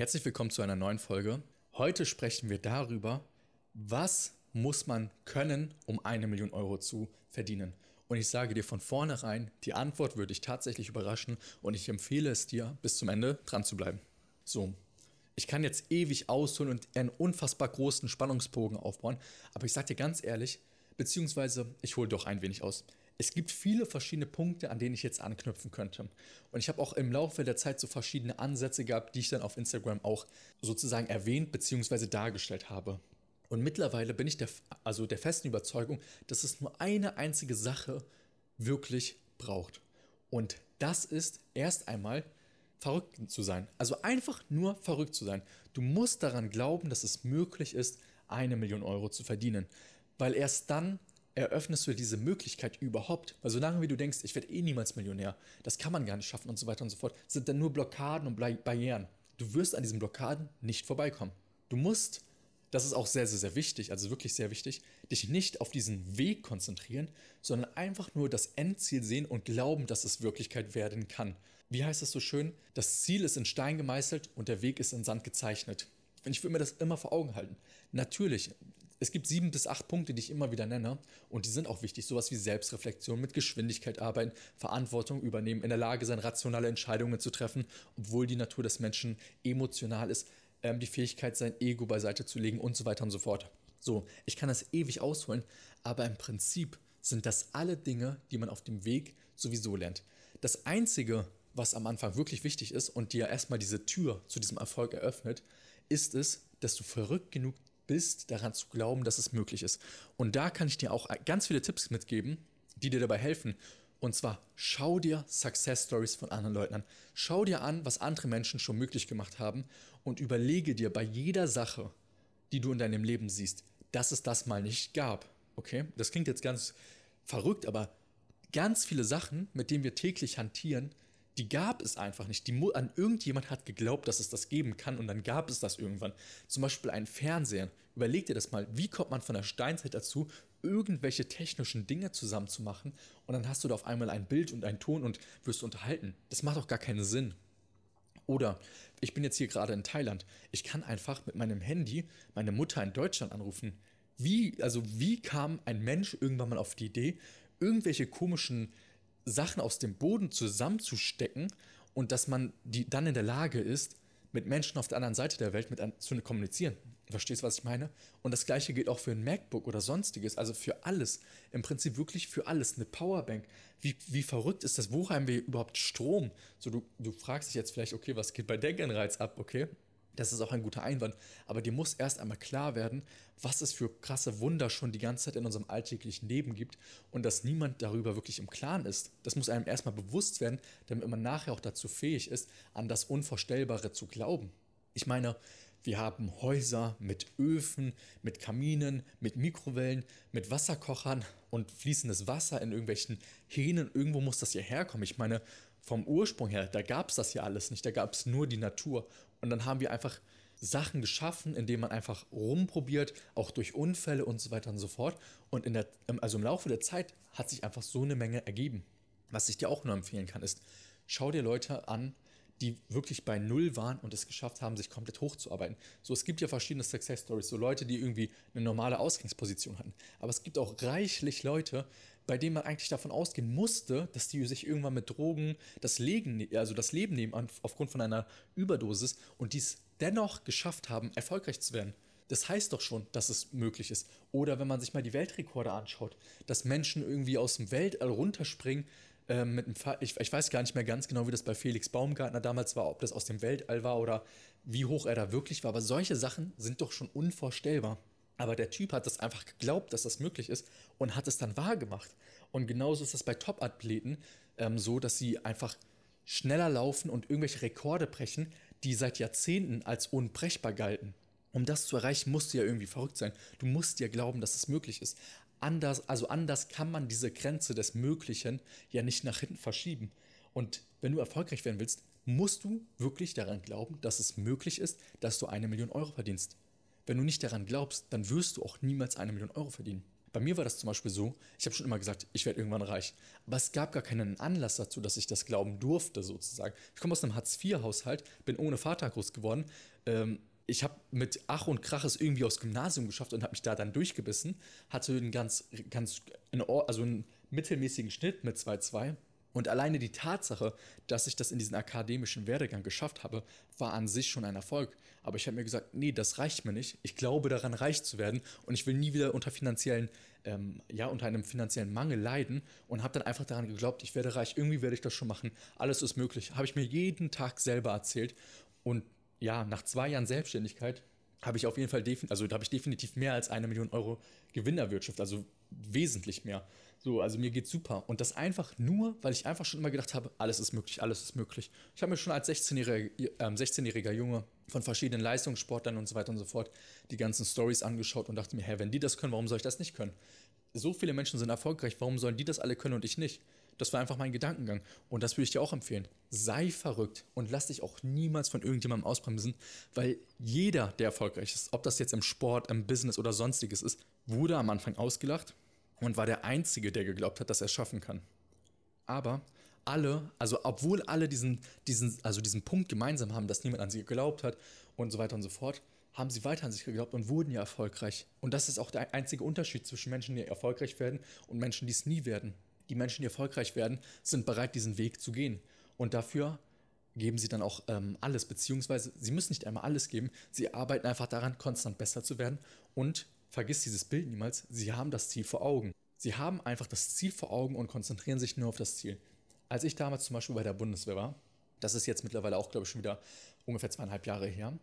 Herzlich willkommen zu einer neuen Folge. Heute sprechen wir darüber, was muss man können, um eine Million Euro zu verdienen. Und ich sage dir von vornherein, die Antwort würde dich tatsächlich überraschen und ich empfehle es dir, bis zum Ende dran zu bleiben. So, ich kann jetzt ewig ausholen und einen unfassbar großen Spannungsbogen aufbauen, aber ich sage dir ganz ehrlich, beziehungsweise ich hole doch ein wenig aus. Es gibt viele verschiedene Punkte, an denen ich jetzt anknüpfen könnte. Und ich habe auch im Laufe der Zeit so verschiedene Ansätze gehabt, die ich dann auf Instagram auch sozusagen erwähnt bzw. dargestellt habe. Und mittlerweile bin ich der, also der festen Überzeugung, dass es nur eine einzige Sache wirklich braucht. Und das ist erst einmal verrückt zu sein. Also einfach nur verrückt zu sein. Du musst daran glauben, dass es möglich ist, eine Million Euro zu verdienen. Weil erst dann eröffnest du diese Möglichkeit überhaupt? Weil solange wie du denkst, ich werde eh niemals Millionär, das kann man gar nicht schaffen und so weiter und so fort, sind dann nur Blockaden und Barrieren. Du wirst an diesen Blockaden nicht vorbeikommen. Du musst, das ist auch sehr, sehr, sehr wichtig, also wirklich sehr wichtig, dich nicht auf diesen Weg konzentrieren, sondern einfach nur das Endziel sehen und glauben, dass es Wirklichkeit werden kann. Wie heißt es so schön? Das Ziel ist in Stein gemeißelt und der Weg ist in Sand gezeichnet. Und ich will mir das immer vor Augen halten. Natürlich, es gibt sieben bis acht Punkte, die ich immer wieder nenne und die sind auch wichtig. Sowas wie Selbstreflexion, mit Geschwindigkeit arbeiten, Verantwortung übernehmen, in der Lage sein, rationale Entscheidungen zu treffen, obwohl die Natur des Menschen emotional ist, ähm, die Fähigkeit, sein Ego beiseite zu legen und so weiter und so fort. So, ich kann das ewig ausholen, aber im Prinzip sind das alle Dinge, die man auf dem Weg sowieso lernt. Das Einzige, was am Anfang wirklich wichtig ist und dir erstmal diese Tür zu diesem Erfolg eröffnet, ist es, dass du verrückt genug bist, daran zu glauben, dass es möglich ist. Und da kann ich dir auch ganz viele Tipps mitgeben, die dir dabei helfen. Und zwar schau dir Success Stories von anderen Leuten an. Schau dir an, was andere Menschen schon möglich gemacht haben und überlege dir bei jeder Sache, die du in deinem Leben siehst, dass es das mal nicht gab. Okay? Das klingt jetzt ganz verrückt, aber ganz viele Sachen, mit denen wir täglich hantieren, die gab es einfach nicht. Die, an irgendjemand hat geglaubt, dass es das geben kann und dann gab es das irgendwann. Zum Beispiel ein Fernseher. Überleg dir das mal, wie kommt man von der Steinzeit dazu, irgendwelche technischen Dinge zusammenzumachen und dann hast du da auf einmal ein Bild und einen Ton und wirst unterhalten. Das macht doch gar keinen Sinn. Oder ich bin jetzt hier gerade in Thailand. Ich kann einfach mit meinem Handy meine Mutter in Deutschland anrufen. Wie, also wie kam ein Mensch irgendwann mal auf die Idee, irgendwelche komischen Sachen aus dem Boden zusammenzustecken und dass man die dann in der Lage ist, mit Menschen auf der anderen Seite der Welt mit zu kommunizieren. Verstehst du, was ich meine? Und das gleiche gilt auch für ein MacBook oder sonstiges, also für alles. Im Prinzip wirklich für alles. Eine Powerbank. Wie, wie verrückt ist das? Wo haben wir überhaupt Strom? So, du, du fragst dich jetzt vielleicht, okay, was geht bei Denkanreiz ab, okay? Das ist auch ein guter Einwand. Aber dir muss erst einmal klar werden, was es für krasse Wunder schon die ganze Zeit in unserem alltäglichen Leben gibt und dass niemand darüber wirklich im Klaren ist. Das muss einem erstmal bewusst werden, damit man nachher auch dazu fähig ist, an das Unvorstellbare zu glauben. Ich meine, wir haben Häuser mit Öfen, mit Kaminen, mit Mikrowellen, mit Wasserkochern und fließendes Wasser in irgendwelchen Hähnen. Irgendwo muss das ja herkommen. Ich meine, vom Ursprung her, da gab es das ja alles nicht, da gab es nur die Natur. Und dann haben wir einfach Sachen geschaffen, indem man einfach rumprobiert, auch durch Unfälle und so weiter und so fort. Und in der, also im Laufe der Zeit hat sich einfach so eine Menge ergeben. Was ich dir auch nur empfehlen kann, ist, schau dir Leute an, die wirklich bei Null waren und es geschafft haben, sich komplett hochzuarbeiten. So, es gibt ja verschiedene Success Stories, so Leute, die irgendwie eine normale Ausgangsposition hatten. Aber es gibt auch reichlich Leute, bei denen man eigentlich davon ausgehen musste, dass die sich irgendwann mit Drogen das Leben, also das Leben nehmen aufgrund von einer Überdosis und dies dennoch geschafft haben, erfolgreich zu werden. Das heißt doch schon, dass es möglich ist. Oder wenn man sich mal die Weltrekorde anschaut, dass Menschen irgendwie aus dem Weltall runterspringen ähm, mit einem ich, ich, weiß gar nicht mehr ganz genau, wie das bei Felix Baumgartner damals war, ob das aus dem Weltall war oder wie hoch er da wirklich war. Aber solche Sachen sind doch schon unvorstellbar. Aber der Typ hat das einfach geglaubt, dass das möglich ist und hat es dann wahr gemacht. Und genauso ist das bei Top-Athleten ähm, so, dass sie einfach schneller laufen und irgendwelche Rekorde brechen, die seit Jahrzehnten als unbrechbar galten. Um das zu erreichen, musst du ja irgendwie verrückt sein. Du musst dir glauben, dass es möglich ist. Anders, also anders kann man diese Grenze des Möglichen ja nicht nach hinten verschieben. Und wenn du erfolgreich werden willst, musst du wirklich daran glauben, dass es möglich ist, dass du eine Million Euro verdienst. Wenn du nicht daran glaubst, dann wirst du auch niemals eine Million Euro verdienen. Bei mir war das zum Beispiel so, ich habe schon immer gesagt, ich werde irgendwann reich. Aber es gab gar keinen Anlass dazu, dass ich das glauben durfte, sozusagen. Ich komme aus einem Hartz-IV-Haushalt, bin ohne Vater groß geworden. Ähm, ich habe mit Ach und Krach es irgendwie aufs Gymnasium geschafft und habe mich da dann durchgebissen. Hatte einen ganz, ganz, also einen mittelmäßigen Schnitt mit 2,2 und alleine die Tatsache, dass ich das in diesen akademischen Werdegang geschafft habe, war an sich schon ein Erfolg. Aber ich habe mir gesagt, nee, das reicht mir nicht. Ich glaube daran, reich zu werden und ich will nie wieder unter finanziellen, ähm, ja, unter einem finanziellen Mangel leiden und habe dann einfach daran geglaubt, ich werde reich, irgendwie werde ich das schon machen. Alles ist möglich. Habe ich mir jeden Tag selber erzählt und ja, nach zwei Jahren Selbstständigkeit habe ich auf jeden Fall, also da habe ich definitiv mehr als eine Million Euro Gewinn erwirtschaftet, also wesentlich mehr. So, also mir geht's super. Und das einfach nur, weil ich einfach schon immer gedacht habe, alles ist möglich, alles ist möglich. Ich habe mir schon als 16-jähriger äh, 16 Junge von verschiedenen Leistungssportlern und so weiter und so fort die ganzen Stories angeschaut und dachte mir, hä, wenn die das können, warum soll ich das nicht können? So viele Menschen sind erfolgreich, warum sollen die das alle können und ich nicht? Das war einfach mein Gedankengang. Und das würde ich dir auch empfehlen. Sei verrückt und lass dich auch niemals von irgendjemandem ausbremsen, weil jeder, der erfolgreich ist, ob das jetzt im Sport, im Business oder sonstiges ist, wurde am Anfang ausgelacht und war der Einzige, der geglaubt hat, dass er es schaffen kann. Aber alle, also obwohl alle diesen, diesen, also diesen Punkt gemeinsam haben, dass niemand an sie geglaubt hat und so weiter und so fort, haben sie weiter an sich geglaubt und wurden ja erfolgreich. Und das ist auch der einzige Unterschied zwischen Menschen, die erfolgreich werden und Menschen, die es nie werden. Die Menschen, die erfolgreich werden, sind bereit, diesen Weg zu gehen. Und dafür geben sie dann auch ähm, alles, beziehungsweise sie müssen nicht einmal alles geben, sie arbeiten einfach daran, konstant besser zu werden und vergiss dieses Bild niemals, sie haben das Ziel vor Augen. Sie haben einfach das Ziel vor Augen und konzentrieren sich nur auf das Ziel. Als ich damals zum Beispiel bei der Bundeswehr war, das ist jetzt mittlerweile auch, glaube ich, schon wieder ungefähr zweieinhalb Jahre her,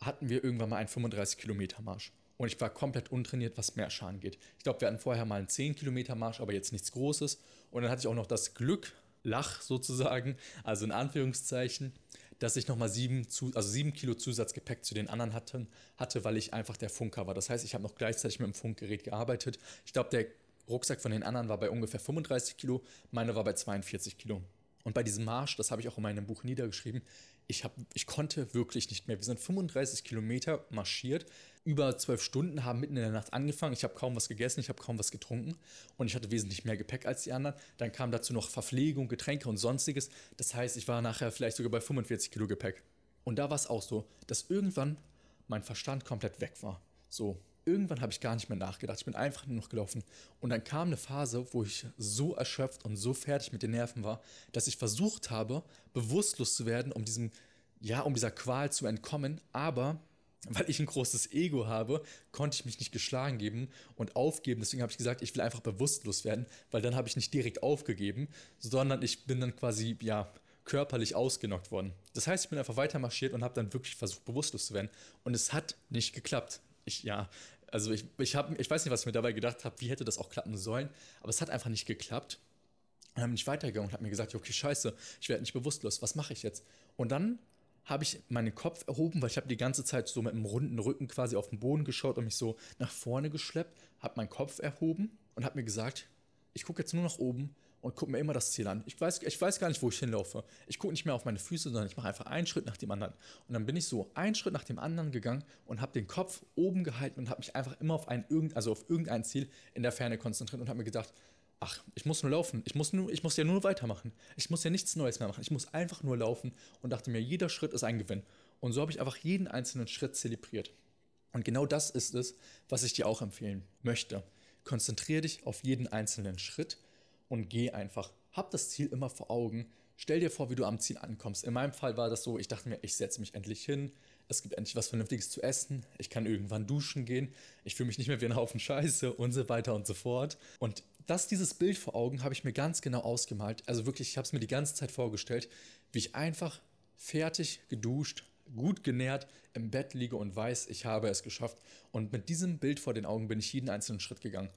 hatten wir irgendwann mal einen 35 Kilometer Marsch. Und ich war komplett untrainiert, was Märsche angeht. Ich glaube, wir hatten vorher mal einen 10 Kilometer Marsch, aber jetzt nichts Großes. Und dann hatte ich auch noch das Glück, Lach sozusagen, also in Anführungszeichen, dass ich nochmal sieben, zu, also sieben Kilo Zusatzgepäck zu den anderen hatte, hatte, weil ich einfach der Funker war. Das heißt, ich habe noch gleichzeitig mit dem Funkgerät gearbeitet. Ich glaube, der Rucksack von den anderen war bei ungefähr 35 Kilo, meine war bei 42 Kilo. Und bei diesem Marsch, das habe ich auch in meinem Buch niedergeschrieben, ich, hab, ich konnte wirklich nicht mehr. Wir sind 35 Kilometer marschiert, über zwölf Stunden, haben mitten in der Nacht angefangen. Ich habe kaum was gegessen, ich habe kaum was getrunken und ich hatte wesentlich mehr Gepäck als die anderen. Dann kam dazu noch Verpflegung, Getränke und sonstiges. Das heißt, ich war nachher vielleicht sogar bei 45 Kilo Gepäck. Und da war es auch so, dass irgendwann mein Verstand komplett weg war. So, irgendwann habe ich gar nicht mehr nachgedacht. Ich bin einfach nur noch gelaufen. Und dann kam eine Phase, wo ich so erschöpft und so fertig mit den Nerven war, dass ich versucht habe, bewusstlos zu werden, um diesem, ja, um dieser Qual zu entkommen. Aber weil ich ein großes Ego habe, konnte ich mich nicht geschlagen geben und aufgeben. Deswegen habe ich gesagt, ich will einfach bewusstlos werden, weil dann habe ich nicht direkt aufgegeben, sondern ich bin dann quasi, ja, körperlich ausgenockt worden. Das heißt, ich bin einfach weiter marschiert und habe dann wirklich versucht, bewusstlos zu werden. Und es hat nicht geklappt. Ich, ja, also ich, ich, hab, ich weiß nicht, was ich mir dabei gedacht habe, wie hätte das auch klappen sollen, aber es hat einfach nicht geklappt. Und dann bin ich weitergegangen und habe mir gesagt, okay, scheiße, ich werde nicht bewusstlos, was mache ich jetzt? Und dann habe ich meinen Kopf erhoben, weil ich habe die ganze Zeit so mit einem runden Rücken quasi auf den Boden geschaut und mich so nach vorne geschleppt, habe meinen Kopf erhoben und habe mir gesagt, ich gucke jetzt nur nach oben und gucke mir immer das Ziel an. Ich weiß, ich weiß gar nicht, wo ich hinlaufe. Ich gucke nicht mehr auf meine Füße, sondern ich mache einfach einen Schritt nach dem anderen. Und dann bin ich so einen Schritt nach dem anderen gegangen und habe den Kopf oben gehalten und habe mich einfach immer auf ein, also auf irgendein Ziel in der Ferne konzentriert und habe mir gedacht, ach, ich muss nur laufen. Ich muss, nur, ich muss ja nur weitermachen. Ich muss ja nichts Neues mehr machen. Ich muss einfach nur laufen und dachte mir, jeder Schritt ist ein Gewinn. Und so habe ich einfach jeden einzelnen Schritt zelebriert. Und genau das ist es, was ich dir auch empfehlen möchte. Konzentriere dich auf jeden einzelnen Schritt und geh einfach. Hab das Ziel immer vor Augen. Stell dir vor, wie du am Ziel ankommst. In meinem Fall war das so, ich dachte mir, ich setze mich endlich hin. Es gibt endlich was Vernünftiges zu essen. Ich kann irgendwann duschen gehen. Ich fühle mich nicht mehr wie ein Haufen Scheiße und so weiter und so fort. Und das, dieses Bild vor Augen habe ich mir ganz genau ausgemalt. Also wirklich, ich habe es mir die ganze Zeit vorgestellt, wie ich einfach fertig geduscht, gut genährt im Bett liege und weiß, ich habe es geschafft. Und mit diesem Bild vor den Augen bin ich jeden einzelnen Schritt gegangen.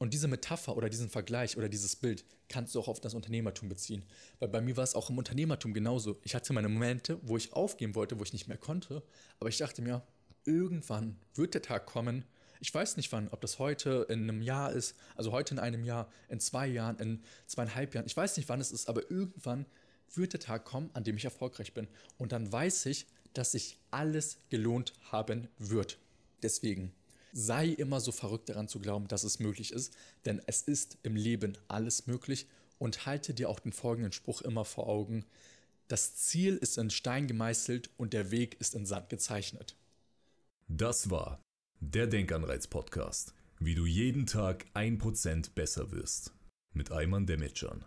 Und diese Metapher oder diesen Vergleich oder dieses Bild kannst du auch auf das Unternehmertum beziehen. Weil bei mir war es auch im Unternehmertum genauso. Ich hatte meine Momente, wo ich aufgeben wollte, wo ich nicht mehr konnte. Aber ich dachte mir, irgendwann wird der Tag kommen. Ich weiß nicht wann, ob das heute in einem Jahr ist, also heute in einem Jahr, in zwei Jahren, in zweieinhalb Jahren. Ich weiß nicht, wann es ist, aber irgendwann wird der Tag kommen, an dem ich erfolgreich bin. Und dann weiß ich, dass sich alles gelohnt haben wird. Deswegen sei immer so verrückt daran zu glauben, dass es möglich ist, denn es ist im Leben alles möglich und halte dir auch den folgenden Spruch immer vor Augen. Das Ziel ist in Stein gemeißelt und der Weg ist in Sand gezeichnet. Das war der Denkanreiz-Podcast, wie du jeden Tag ein Prozent besser wirst. Mit Ayman Demetcan.